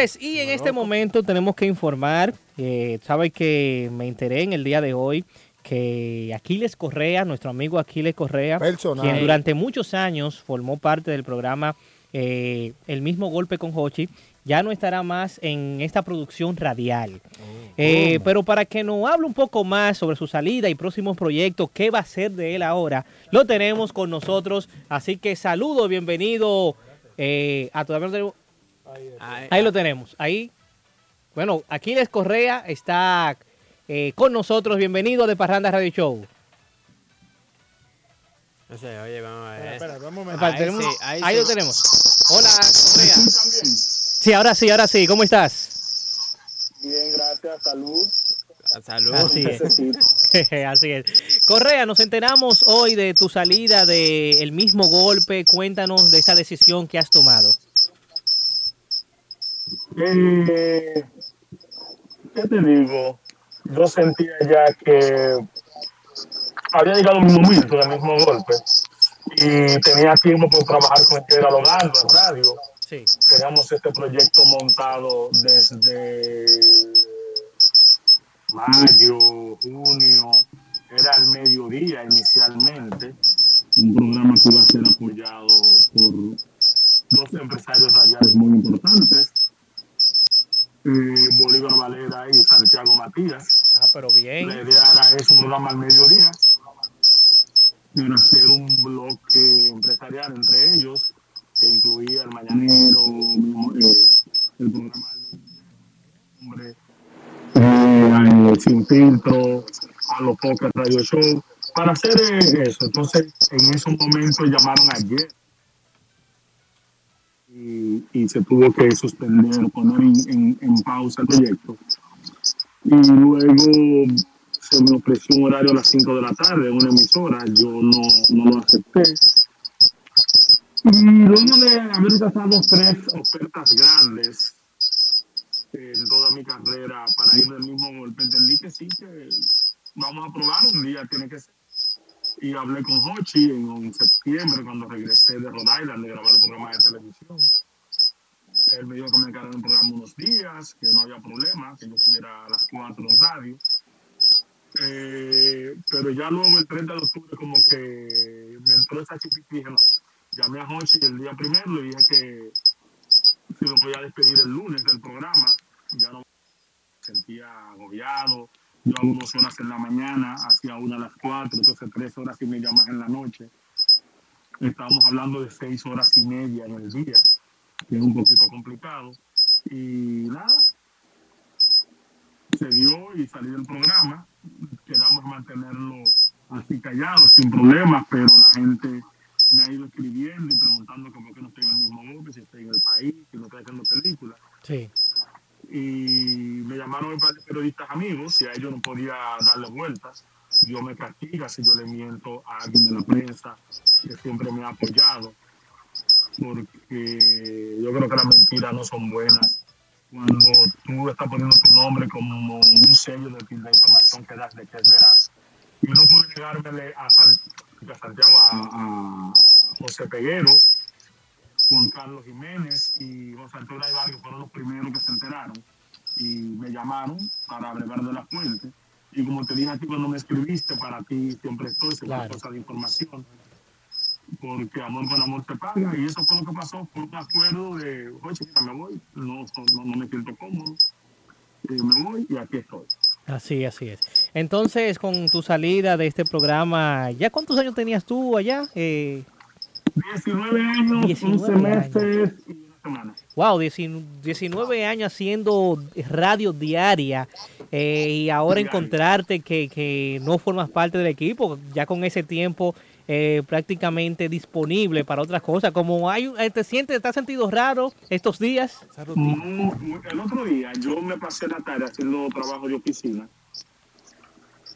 Señores, y en este momento tenemos que informar, eh, sabe que me enteré en el día de hoy que Aquiles Correa, nuestro amigo Aquiles Correa, quien durante muchos años formó parte del programa eh, El mismo golpe con Hochi, ya no estará más en esta producción radial. Oh. Eh, pero para que nos hable un poco más sobre su salida y próximos proyectos, qué va a ser de él ahora, lo tenemos con nosotros. Así que saludo, bienvenido eh, a todavía Ahí, lo tenemos. Ahí, bueno, Aquiles Correa está eh, con nosotros. Bienvenido de Parranda Radio Show. No sé, oye, vamos a ver. Espera, un momento. Ahí, lo tenemos. Hola, Correa. Sí, ahora sí, ahora sí. ¿Cómo estás? Bien, gracias. Salud. Salud. Así es. Así es. Correa, nos enteramos hoy de tu salida del mismo golpe. Cuéntanos de esta decisión que has tomado. Eh, ¿Qué te digo? Yo sentía ya que había llegado mi momento del mismo golpe y tenía tiempo por trabajar con el que era Logando en radio. Sí. Teníamos este proyecto montado desde mayo, junio, era el mediodía inicialmente, un programa que iba a ser apoyado por dos empresarios radiales muy importantes, eh, Bolívar Valera y Santiago Matías. Ah, pero bien. La idea era es un programa al mediodía, para hacer un bloque empresarial entre ellos, que incluía el Mañanero, eh, el programa hombre, eh, Sin Filtro, a los Pocas Radio Show, para hacer eso. Entonces, en esos momentos llamaron ayer y, se tuvo que suspender, poner en, pausa el proyecto. Y luego se me ofreció un horario a las 5 de la tarde en una emisora, yo no, no lo acepté. Y luego de haber gastado tres ofertas grandes en toda mi carrera para ir del mismo golpe, entendí que sí, que vamos a probar un día, tiene que ser. Y hablé con Hochi en, septiembre cuando regresé de Rhode Island de grabar el programa de televisión. Él me dijo que me en el programa unos días, que no había problema, que yo estuviera a las 4 en radio. Eh, pero ya luego el 30 de octubre como que me entró esa chipita y dije, no, llamé a Hochi el día primero, le dije que si lo podía despedir el lunes del programa, ya no me sentía agobiado, yo hago dos horas en la mañana, hacía una a las cuatro, entonces tres horas y media más en la noche. Estábamos hablando de seis horas y media en el día, que es un poquito complicado. Y nada, se dio y salí del programa. Quedamos mantenerlo así callado, sin problemas, pero la gente me ha ido escribiendo y preguntando por qué no estoy en el mismo golpe, si estoy en el país, si no estoy haciendo películas. Sí y me llamaron un par de periodistas amigos y a ellos no podía darle vueltas. Dios me castiga si yo le miento a alguien de la prensa que siempre me ha apoyado, porque yo creo que las mentiras no son buenas. Cuando tú estás poniendo tu nombre como un sello de, la información que das de que es veraz. Y no pude negármele a, Santiago, a, a José Peguero, Juan Carlos Jiménez y José Antonio Ibarrio fueron los primeros que se enteraron y me llamaron para brevar de la fuente. Y como te dije a ti cuando me escribiste, para ti siempre estoy, siempre claro. cosa de información. Porque amor con amor te paga. Y eso fue lo que pasó. Fue un acuerdo de, oye, chiquita, me voy. No, no, no me siento cómodo. Eh, me voy y aquí estoy. Así, así es. Entonces, con tu salida de este programa, ¿ya cuántos años tenías tú allá? Eh, 19 años, 19 meses y una semana. Wow, 19 años haciendo radio diaria eh, y ahora encontrarte que, que, no formas parte del equipo, ya con ese tiempo eh, prácticamente disponible para otras cosas. Como hay, eh, ¿Te sientes, te has sentido raro estos días? Mm, el otro día yo me pasé la tarde haciendo trabajo de oficina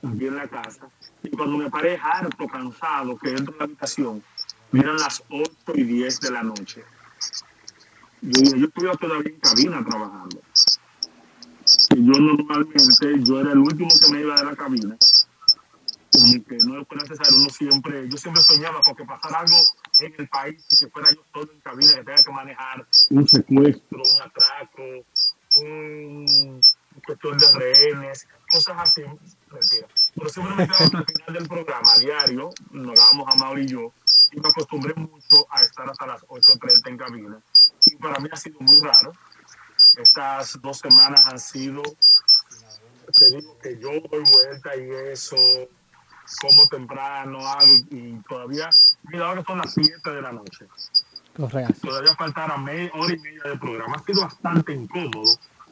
aquí en la casa y cuando me paré harto, cansado, que entro en la habitación eran las 8 y 10 de la noche. Yo, yo estuve todavía en cabina trabajando. Y yo normalmente, yo era el último que me iba de la cabina. Como que no es necesario, uno siempre, yo siempre soñaba porque pasara algo en el país y que fuera yo solo en cabina, que tenga que manejar un secuestro, un atraco, un cuestión de rehenes, cosas así, mentira. Pero siempre me quedaba hasta el final del programa, a diario, nos dábamos a Mauri y yo, y me acostumbré mucho a estar hasta las 8.30 en cabina. Y para mí ha sido muy raro. Estas dos semanas han sido, te digo que yo doy vuelta y eso, como temprano, hago, y todavía, mira, ahora son las 7 de la noche. Correcto. Todavía faltará media hora y media de programa. Ha sido bastante incómodo.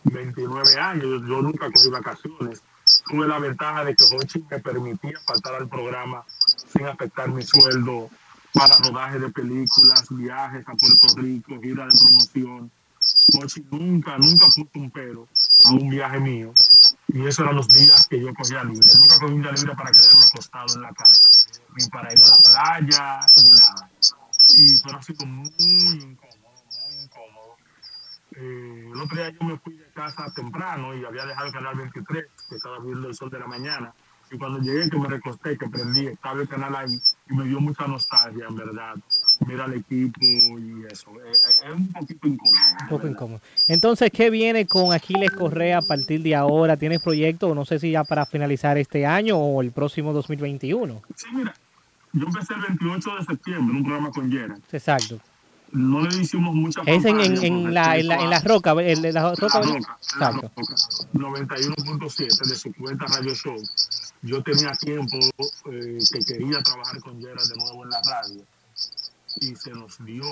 29 años, yo nunca cogí vacaciones. Tuve la ventaja de que Hochi me permitía faltar al programa sin afectar mi sueldo para rodaje de películas, viajes a Puerto Rico, gira de promoción. Hochi nunca, nunca puso un pero a un viaje mío. Y esos eran los días que yo cogía libre. Nunca cogí un día libre para quedarme acostado en la casa, ni para ir a la playa, ni nada. Y fue así como muy incómodo, muy incómodo. Eh, el otro día yo me fui de casa temprano y había dejado el canal 23, que estaba viendo el sol de la mañana. Y cuando llegué, que me recosté, que prendí, estaba el canal ahí y me dio mucha nostalgia, en verdad. Mira el equipo y eso. Es, un poquito incómodo. Un poco incómodo. Entonces, ¿qué viene con Aquiles Correa a partir de ahora? ¿Tienes proyecto, no sé si ya para finalizar este año o el próximo 2021? Sí, mira, yo empecé el 28 de septiembre un programa con Yera. Exacto. No le hicimos mucha Es en, en, en, la, en, la, en la roca, en la, roca, roca, 91.7 de su cuenta Radio Show. Yo tenía tiempo eh, que quería trabajar con Yera de nuevo en la radio y se nos dio.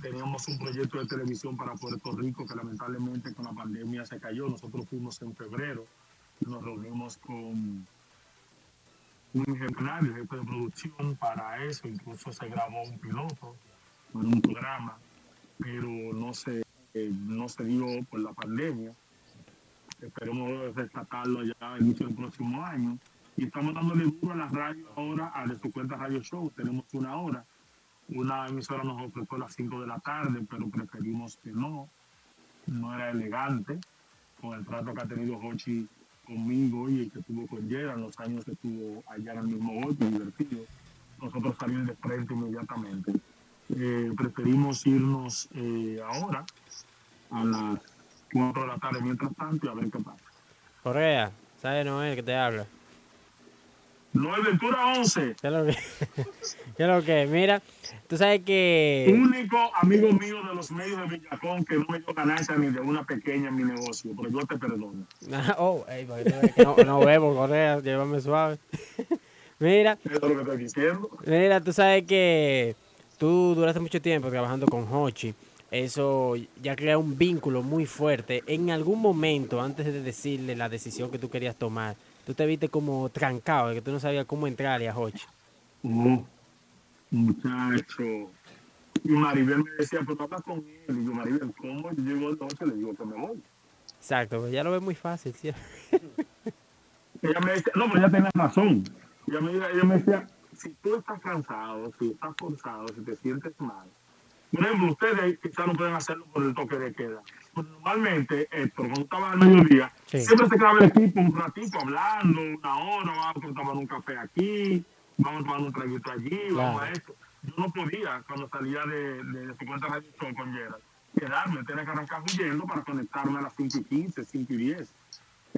Teníamos un proyecto de televisión para Puerto Rico que lamentablemente con la pandemia se cayó. Nosotros fuimos en febrero nos reunimos con un ingeniero, jefe de producción para eso, incluso se grabó un piloto en un programa, pero no se, eh, no se dio por la pandemia. Esperemos rescatarlo ya a inicio del próximo año. Y estamos dándole duro a la radio ahora, a su cuenta Radio Show. Tenemos una hora. Una emisora nos ofreció a las 5 de la tarde, pero preferimos que no. No era elegante con el trato que ha tenido Hochi conmigo y el que tuvo con Yera en los años que estuvo allá en el mismo golpe, divertido, nosotros salimos de frente inmediatamente. Eh, preferimos irnos eh, ahora a las 4 de la tarde mientras tanto y a ver qué pasa. Correa, ¿sabes Noel que te habla? Noel Ventura 11. ¿Qué es lo es lo que? Mira, tú sabes que... Único amigo mío de los medios de Villacón que no me dio ganancia ni de una pequeña en mi negocio, pero yo te perdono. oh, ey, no, no bebo, Correa, llévame suave. Mira. Eso es lo que estoy diciendo. Mira, tú sabes que tú duraste mucho tiempo trabajando con Hochi. Eso ya crea un vínculo muy fuerte. En algún momento, antes de decirle la decisión que tú querías tomar, tú te viste como trancado, que tú no sabías cómo entrarle a Hochi. No, muchacho. Y Maribel me decía, pero habla con él. Y yo, Maribel, ¿cómo yo llego noche? Le digo que me voy. Exacto, pues ya lo ve muy fácil, ¿sí? ella me decía, no, pero ella tenía razón. Ella me, ella me decía, si tú estás cansado, si estás forzado, si te sientes mal, por ejemplo, ustedes quizás no pueden hacerlo por el toque de queda. Pero normalmente, esto, cuando estaba al mediodía, sí. siempre se quedaba el equipo un ratito hablando, una hora, vamos a tomar un café aquí, vamos a tomar un traguito allí, claro. vamos a esto. Yo no podía, cuando salía de, de, de 50 Radio Show con Gerald, quedarme, tenía que arrancar huyendo para conectarme a las 5 y 15, 5 y 10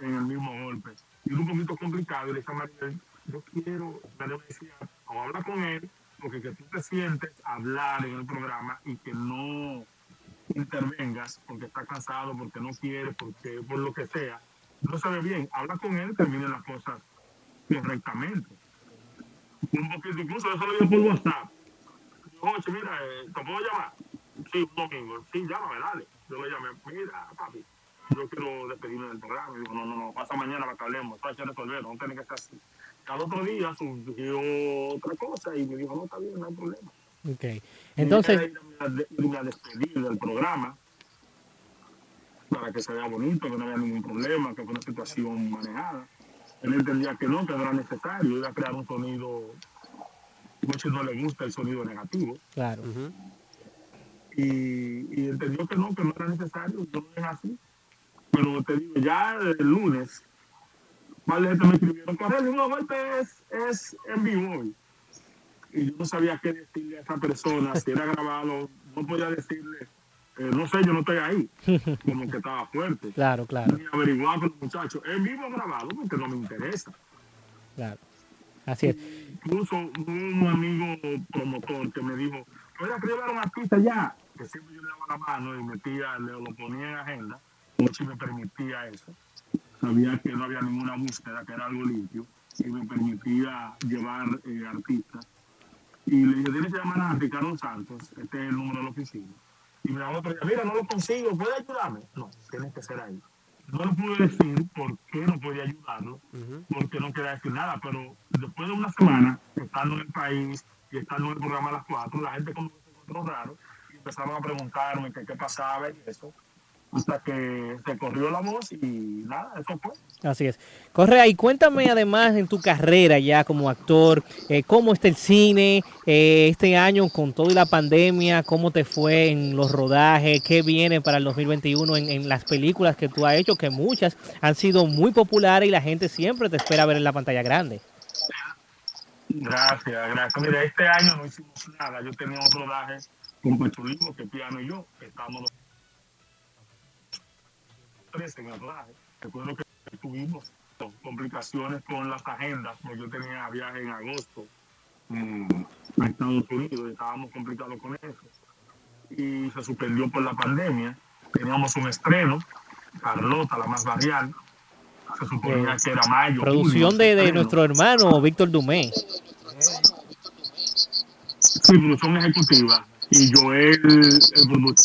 en el mismo golpe. Y era un poquito complicado, y le decía a Maribel, yo quiero, me decía, o habla con él, porque que tú te sientes hablar en el programa y que no intervengas porque está cansado, porque no quiere, porque por lo que sea, no se ve bien. Habla con él y termine las cosas correctamente. Un poquito, incluso eso lo digo por WhatsApp. Oye, mira, eh, ¿te puedo llamar? Sí, un domingo. Sí, llámame, dale. Yo le llamé, mira, papi, yo quiero despedirme del programa. Y digo, no, no, no, pasa mañana para que hablemos, que resolver, no tiene que ser así al otro día surgió otra cosa y me dijo, no, está bien, no hay problema. Ok. Entonces... Irme a despedir del programa para que se vea bonito, que no haya ningún problema, que fue una situación manejada. Él entendía que no, que no era necesario, iba a crear un sonido, muchos no le gusta el sonido negativo. Claro. Uh -huh. y, y, entendió que no, que no era necesario, no es así. Pero te digo, ya el lunes gente me escribieron, Correo, no, golpe es, es en vivo y yo no sabía qué decirle a esa persona, si era grabado, no podía decirle, eh, no sé, yo no estoy ahí, como que estaba fuerte. Claro, claro. Y averiguar con los muchachos, ¿es vivo grabado? Porque no me interesa. Claro, así es. Incluso un amigo promotor que me dijo, oiga, que llevar una pista ya, que siempre yo le daba la mano y metía, le, lo ponía en agenda, como si me permitía eso. Sabía que no había ninguna búsqueda, que era algo limpio, y me permitía llevar eh, artistas y le dije, tienes que llamar a Ricardo Santos, este es el número de la oficina. Y me llamó mira, no lo consigo, ¿puede ayudarme? No, tiene que ser ahí. No le pude decir por qué no podía ayudarlo, porque no quería decir nada, pero después de una semana, estando en el país y estando en el programa a las cuatro, la gente como se encontró raro y empezaron a preguntarme qué, qué pasaba y eso hasta que se corrió la voz y nada, eso fue. Así es. Correa, y cuéntame además en tu carrera ya como actor, eh, cómo está el cine eh, este año con toda la pandemia, cómo te fue en los rodajes, qué viene para el 2021 en, en las películas que tú has hecho, que muchas han sido muy populares y la gente siempre te espera ver en la pantalla grande. Gracias, gracias. Mira, este año no hicimos nada. Yo tenía otro rodaje con Pachulino, que piano y yo, estábamos los en el rodaje. Recuerdo que tuvimos complicaciones con las agendas, porque yo tenía viaje en agosto mm, a Estados Unidos y estábamos complicados con eso. Y se suspendió por la pandemia. Teníamos un estreno, Carlota, la más varial. Se suponía que era mayo. Producción de, de, nuestro hermano Víctor Dumé. Sí, producción ejecutiva. Y Joel, el,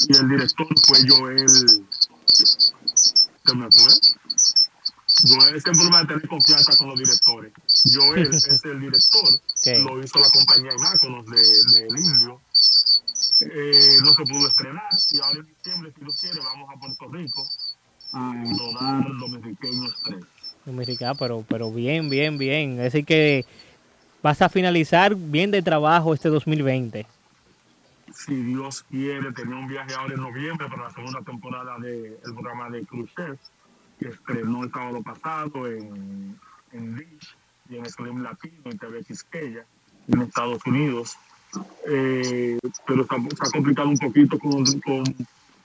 y el director fue Joel se me fue. Joel siempre va a tener confianza con los directores. Joel es el director, lo hizo la compañía Imáconos de, de El Indio. Eh, no se pudo estrenar y ahora en diciembre, si lo quiere, vamos a Puerto Rico a rodar Dominicanos 3. Dominicana, pero, pero bien, bien, bien. Es decir que vas a finalizar bien de trabajo este 2020 si Dios quiere, tenía un viaje ahora en noviembre para la segunda temporada del programa de Cruces, que estrenó el sábado pasado en, en Dish y en Slim Latino, en TV Quisqueya, en Estados Unidos. Eh, pero está, está, complicado un poquito con, con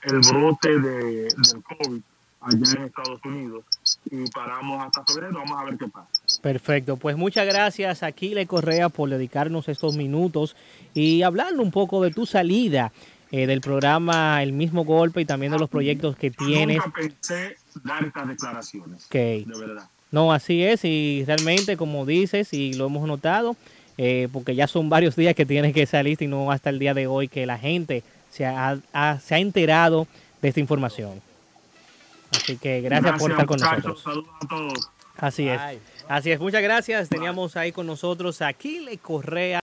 el brote de, del COVID allá en Estados Unidos y paramos hasta febrero, vamos a ver qué pasa. Perfecto, pues muchas gracias Aquile Correa por dedicarnos estos minutos y hablarle un poco de tu salida eh, del programa El mismo golpe y también de los proyectos que tienes. Nunca pensé dar estas declaraciones, okay. de verdad. No, así es y realmente como dices y lo hemos notado, eh, porque ya son varios días que tienes que salir y no hasta el día de hoy que la gente se ha, ha, se ha enterado de esta información. Así que gracias, gracias por estar con nosotros. Saludos a todos. Así es. Así es, muchas gracias. Teníamos ahí con nosotros a Aquile Correa.